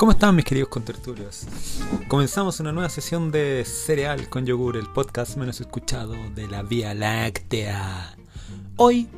¿Cómo están mis queridos contertulios? Comenzamos una nueva sesión de Cereal con Yogur, el podcast menos escuchado de la Vía Láctea. Hoy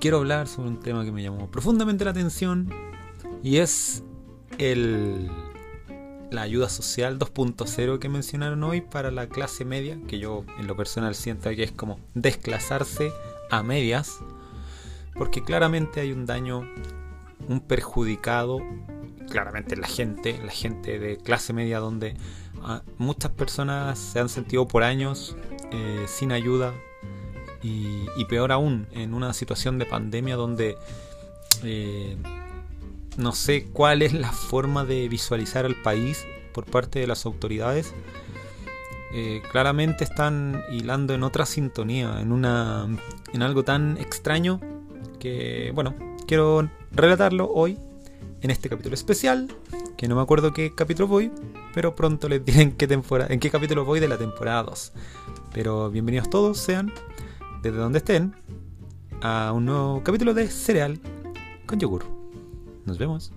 quiero hablar sobre un tema que me llamó profundamente la atención y es el la ayuda social 2.0 que mencionaron hoy para la clase media, que yo en lo personal siento que es como desclasarse a medias, porque claramente hay un daño, un perjudicado, claramente la gente, la gente de clase media donde ah, muchas personas se han sentido por años eh, sin ayuda y, peor aún en una situación de pandemia donde eh, no sé cuál es la forma de visualizar al país por parte de las autoridades. Eh, claramente están hilando en otra sintonía, en una en algo tan extraño que bueno, quiero relatarlo hoy en este capítulo especial, que no me acuerdo qué capítulo voy, pero pronto les diré en qué temporada, en qué capítulo voy de la temporada 2. Pero bienvenidos todos sean desde donde estén a un nuevo capítulo de Cereal con yogur. Nos vemos.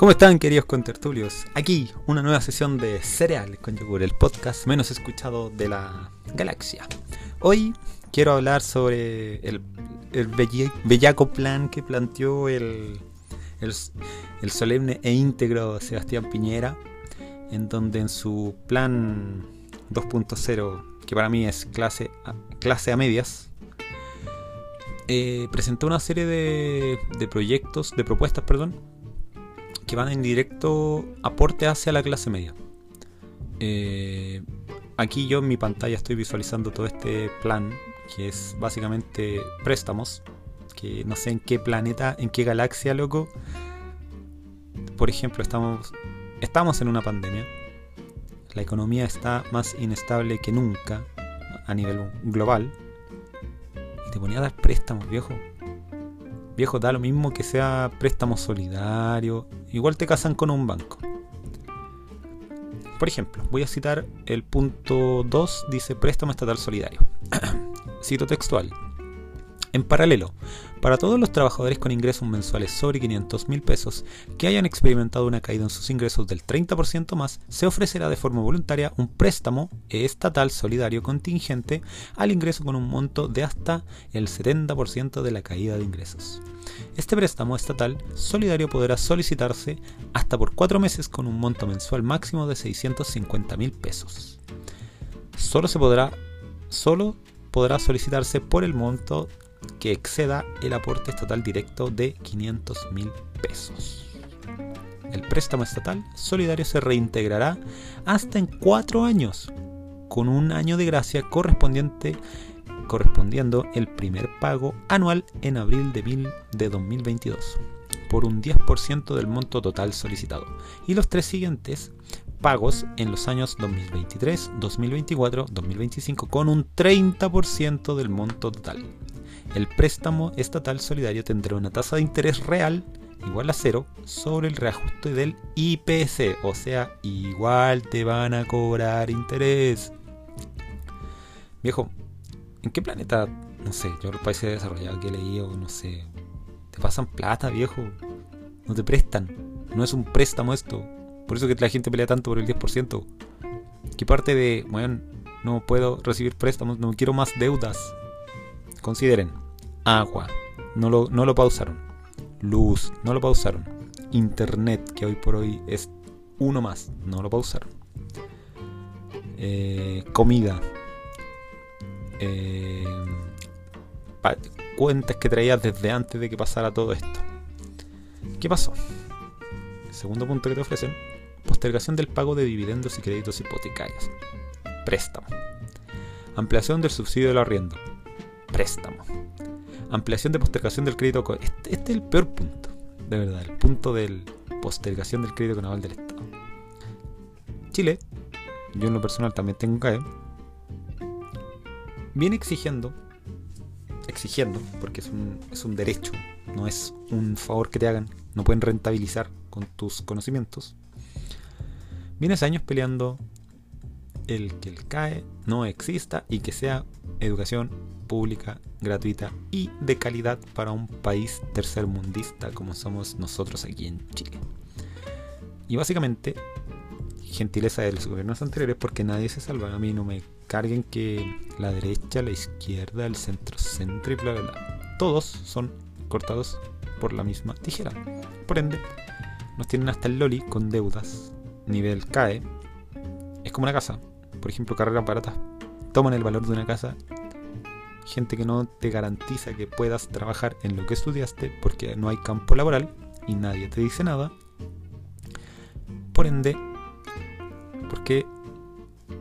¿Cómo están, queridos contertulios? Aquí, una nueva sesión de Cereal con Yogur, el podcast menos escuchado de la galaxia. Hoy quiero hablar sobre el, bellaco plan que planteó el, el, solemne e íntegro Sebastián Piñera, en donde en su plan 2.0, que para mí es clase a, clase a medias, eh, presentó una serie de, de proyectos, de propuestas, perdón, que van en directo aporte hacia la clase media. Eh, aquí yo en mi pantalla estoy visualizando todo este plan, que es básicamente préstamos, que no sé en qué planeta, en qué galaxia, loco. Por ejemplo, estamos, estamos en una pandemia. La economía está más inestable que nunca a nivel global. Y te ponía a dar préstamos, viejo. Viejo, da lo mismo que sea préstamo solidario. Igual te casan con un banco. Por ejemplo, voy a citar el punto 2, dice préstamo estatal solidario. Cito textual. En paralelo, para todos los trabajadores con ingresos mensuales sobre 500 mil pesos que hayan experimentado una caída en sus ingresos del 30% más, se ofrecerá de forma voluntaria un préstamo estatal solidario contingente al ingreso con un monto de hasta el 70% de la caída de ingresos. Este préstamo estatal solidario podrá solicitarse hasta por cuatro meses con un monto mensual máximo de 650 mil pesos. Solo se podrá, solo podrá solicitarse por el monto que exceda el aporte estatal directo de 500 mil pesos. El préstamo estatal solidario se reintegrará hasta en cuatro años, con un año de gracia correspondiente correspondiendo el primer pago anual en abril de, mil, de 2022 por un 10% del monto total solicitado y los tres siguientes pagos en los años 2023, 2024, 2025 con un 30% del monto total. El préstamo estatal solidario tendrá una tasa de interés real igual a cero sobre el reajuste del IPC, o sea, igual te van a cobrar interés. Viejo, ¿en qué planeta, no sé, yo los países desarrollados que he leído, no sé, te pasan plata, viejo? No te prestan, no es un préstamo esto. Por eso que la gente pelea tanto por el 10%. ¿Qué parte de, bueno, no puedo recibir préstamos, no quiero más deudas? Consideren, agua, no lo, no lo pausaron. Luz, no lo pausaron. Internet, que hoy por hoy es uno más, no lo pausaron. Eh, comida. Eh, cuentas que traías desde antes de que pasara todo esto. ¿Qué pasó? Segundo punto que te ofrecen, postergación del pago de dividendos y créditos hipotecarios. Préstamo. Ampliación del subsidio del arriendo préstamo. Ampliación de postergación del crédito. Este, este, es el peor punto, de verdad, el punto de postergación del crédito naval del Estado. Chile, yo en lo personal también tengo CAE, viene exigiendo, exigiendo, porque es un, es un derecho, no es un favor que te hagan, no pueden rentabilizar con tus conocimientos. Vienes años peleando el que el CAE no exista y que sea educación pública, gratuita y de calidad para un país tercermundista como somos nosotros aquí en Chile. Y básicamente, gentileza de los gobiernos anteriores porque nadie se salva. A mí no me carguen que la derecha, la izquierda, el centro, centro y bla bla bla. Todos son cortados por la misma tijera. Por ende, nos tienen hasta el loli con deudas, nivel CAE. Es como una casa. Por ejemplo, carreras baratas toman el valor de una casa. Gente que no te garantiza que puedas trabajar en lo que estudiaste porque no hay campo laboral y nadie te dice nada. Por ende, porque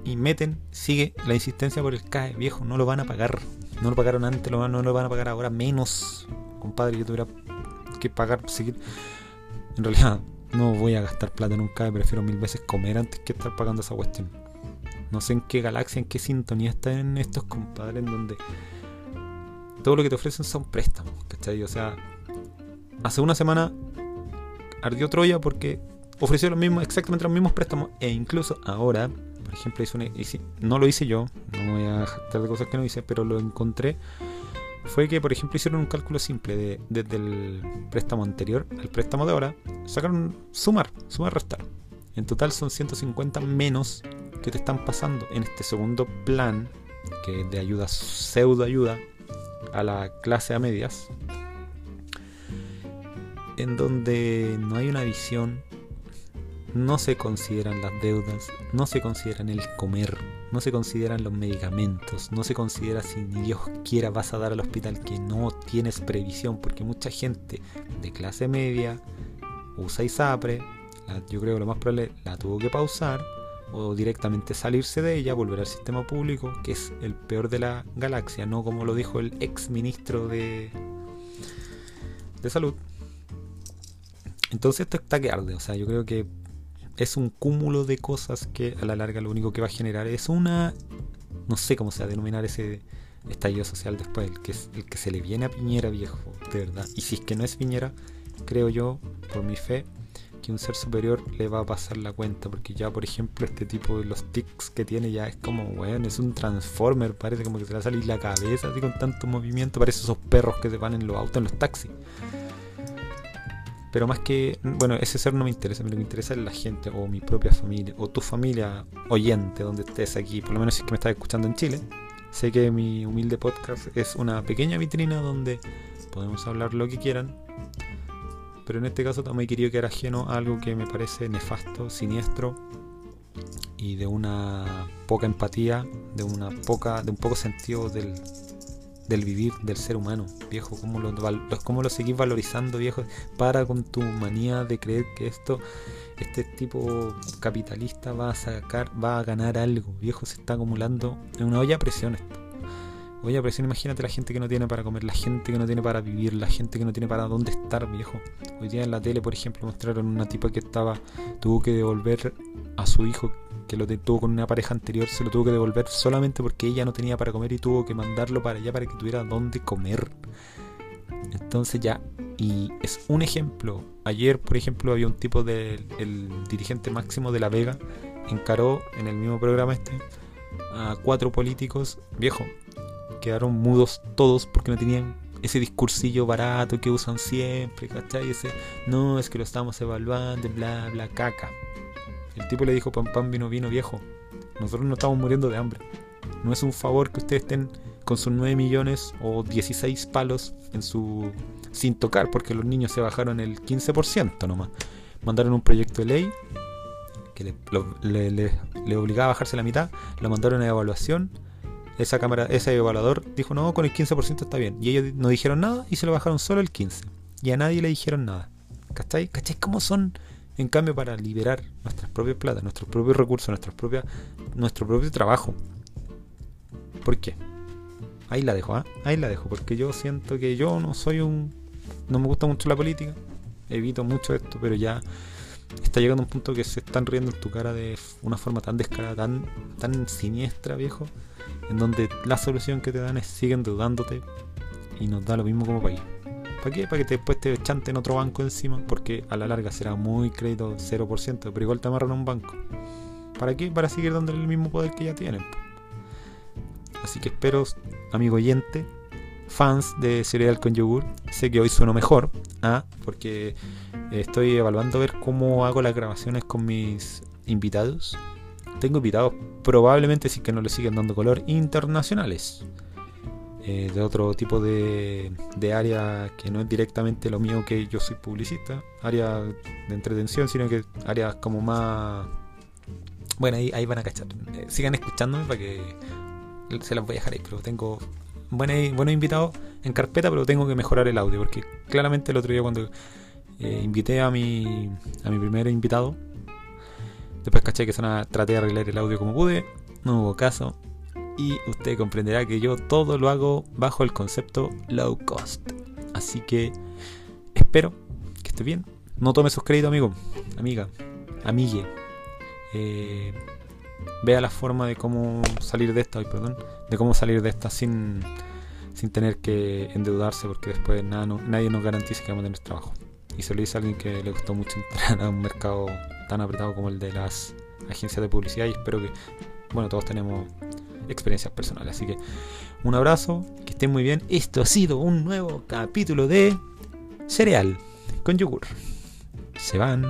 y meten, sigue la insistencia por el CAE, viejo, no lo van a pagar. No lo pagaron antes, no lo van a pagar ahora menos. Compadre, yo tuviera que pagar, seguir. En realidad, no voy a gastar plata en un CAE, prefiero mil veces comer antes que estar pagando esa cuestión. No sé en qué galaxia, en qué sintonía están estos compadres en donde todo lo que te ofrecen son préstamos, ¿cachai? O sea, hace una semana ardió Troya porque ofreció lo mismo, exactamente los mismos préstamos e incluso ahora, por ejemplo, hice no lo hice yo, no voy a jactar de cosas que no hice, pero lo encontré, fue que, por ejemplo, hicieron un cálculo simple de, desde el préstamo anterior al préstamo de ahora, sacaron sumar, sumar, restar. En total son 150 menos que te están pasando en este segundo plan, que es de ayuda, pseudo ayuda a la clase a medias, en donde no hay una visión no se consideran las deudas, no se consideran el comer, no se consideran los medicamentos, no se considera si ni Dios quiera vas a dar al hospital que no tienes previsión, porque mucha gente de clase media usa ISAPRE, yo creo que lo más probable la tuvo que pausar o directamente salirse de ella, volver al sistema público, que es el peor de la galaxia, no como lo dijo el ex ministro de, de salud. Entonces esto está que arde, o sea, yo creo que es un cúmulo de cosas que a la larga lo único que va a generar es una, no sé cómo se va a denominar ese estallido social después, el que, el que se le viene a Piñera viejo, de verdad. Y si es que no es Piñera, creo yo, por mi fe, que un ser superior le va a pasar la cuenta, porque ya, por ejemplo, este tipo de los tics que tiene ya es como, bueno, es un transformer, parece como que se le va a salir la cabeza así con tanto movimiento, parece esos perros que se van en los autos, en los taxis. Pero más que, bueno, ese ser no me interesa, me interesa es la gente o mi propia familia o tu familia oyente donde estés aquí, por lo menos si es que me estás escuchando en Chile. Sé que mi humilde podcast es una pequeña vitrina donde podemos hablar lo que quieran, pero en este caso también querido quedar ajeno a algo que me parece nefasto, siniestro y de una poca empatía, de una poca, de un poco sentido del, del vivir del ser humano, viejo, cómo lo, cómo lo seguís valorizando, viejo, para con tu manía de creer que esto, este tipo capitalista va a sacar, va a ganar algo, viejo, se está acumulando en una olla a presión esto. Olla a presión, imagínate la gente que no tiene para comer, la gente que no tiene para vivir, la gente que no tiene para dónde estar, viejo. Hoy día en la tele, por ejemplo, mostraron una tipa que estaba, tuvo que devolver a su hijo que lo tuvo con una pareja anterior, se lo tuvo que devolver solamente porque ella no tenía para comer y tuvo que mandarlo para allá para que tuviera dónde comer. Entonces ya, y es un ejemplo. Ayer, por ejemplo, había un tipo del dirigente máximo de La Vega, encaró en el mismo programa este a cuatro políticos, viejo, quedaron mudos todos porque no tenían ese discursillo barato que usan siempre, ¿cachai? Ese, no, es que lo estamos evaluando, bla, bla, caca. El tipo le dijo, pam, pam, vino, vino, viejo. Nosotros no estamos muriendo de hambre. No es un favor que ustedes estén con sus 9 millones o 16 palos en su sin tocar, porque los niños se bajaron el 15% nomás. Mandaron un proyecto de ley que le, le, obligaba a bajarse la mitad, lo mandaron a evaluación. Esa cámara, ese evaluador dijo, no, con el 15% está bien. Y ellos no dijeron nada y se lo bajaron solo el 15%. Y a nadie le dijeron nada. ¿Cachai? ¿Cachai? ¿Cómo son en cambio, para liberar nuestras propias plata, nuestros propios recursos, nuestros propias, nuestro propio trabajo. ¿Por qué? Ahí la dejo, ¿ah? Ahí la dejo, porque yo siento que yo no soy un... No me gusta mucho la política, evito mucho esto, pero ya está llegando a un punto que se están riendo en tu cara de una forma tan descarada, tan, tan siniestra, viejo, en donde la solución que te dan es siguen dudándote y nos da lo mismo como país. ¿Para qué? Para que después te chanten otro banco encima, porque a la larga será muy crédito 0%, pero igual te amarran a un banco. ¿Para qué? Para seguir dándole el mismo poder que ya tienen. Así que espero, amigo oyente, fans de cereal con yogur, sé que hoy sueno mejor, ¿ah? porque estoy evaluando ver cómo hago las grabaciones con mis invitados. Tengo invitados probablemente, si que no le siguen dando color, internacionales. Eh, de otro tipo de, de, área que no es directamente lo mío que yo soy publicista, área de entretención, sino que áreas como más... Bueno, ahí, ahí van a cachar. Eh, sigan escuchándome para que se las voy a dejar ahí, pero tengo buenos, buenos invitados en carpeta, pero tengo que mejorar el audio, porque claramente el otro día cuando eh, invité a mi, a mi primer invitado, después caché que son traté de arreglar el audio como pude, no hubo caso, y usted comprenderá que yo todo lo hago bajo el concepto low cost. Así que espero que esté bien. No tome sus créditos, amigo, amiga, amigue. Eh, vea la forma de cómo salir de esta, perdón, de cómo salir de esta sin, sin tener que endeudarse, porque después nada, nadie nos garantiza que vamos a tener trabajo. Y se lo dice a alguien que le gustó mucho entrar a un mercado tan apretado como el de las agencias de publicidad y espero que, bueno, todos tenemos experiencias personales. Así que un abrazo, que estén muy bien. Esto ha sido un nuevo capítulo de Cereal con yogur. Se van.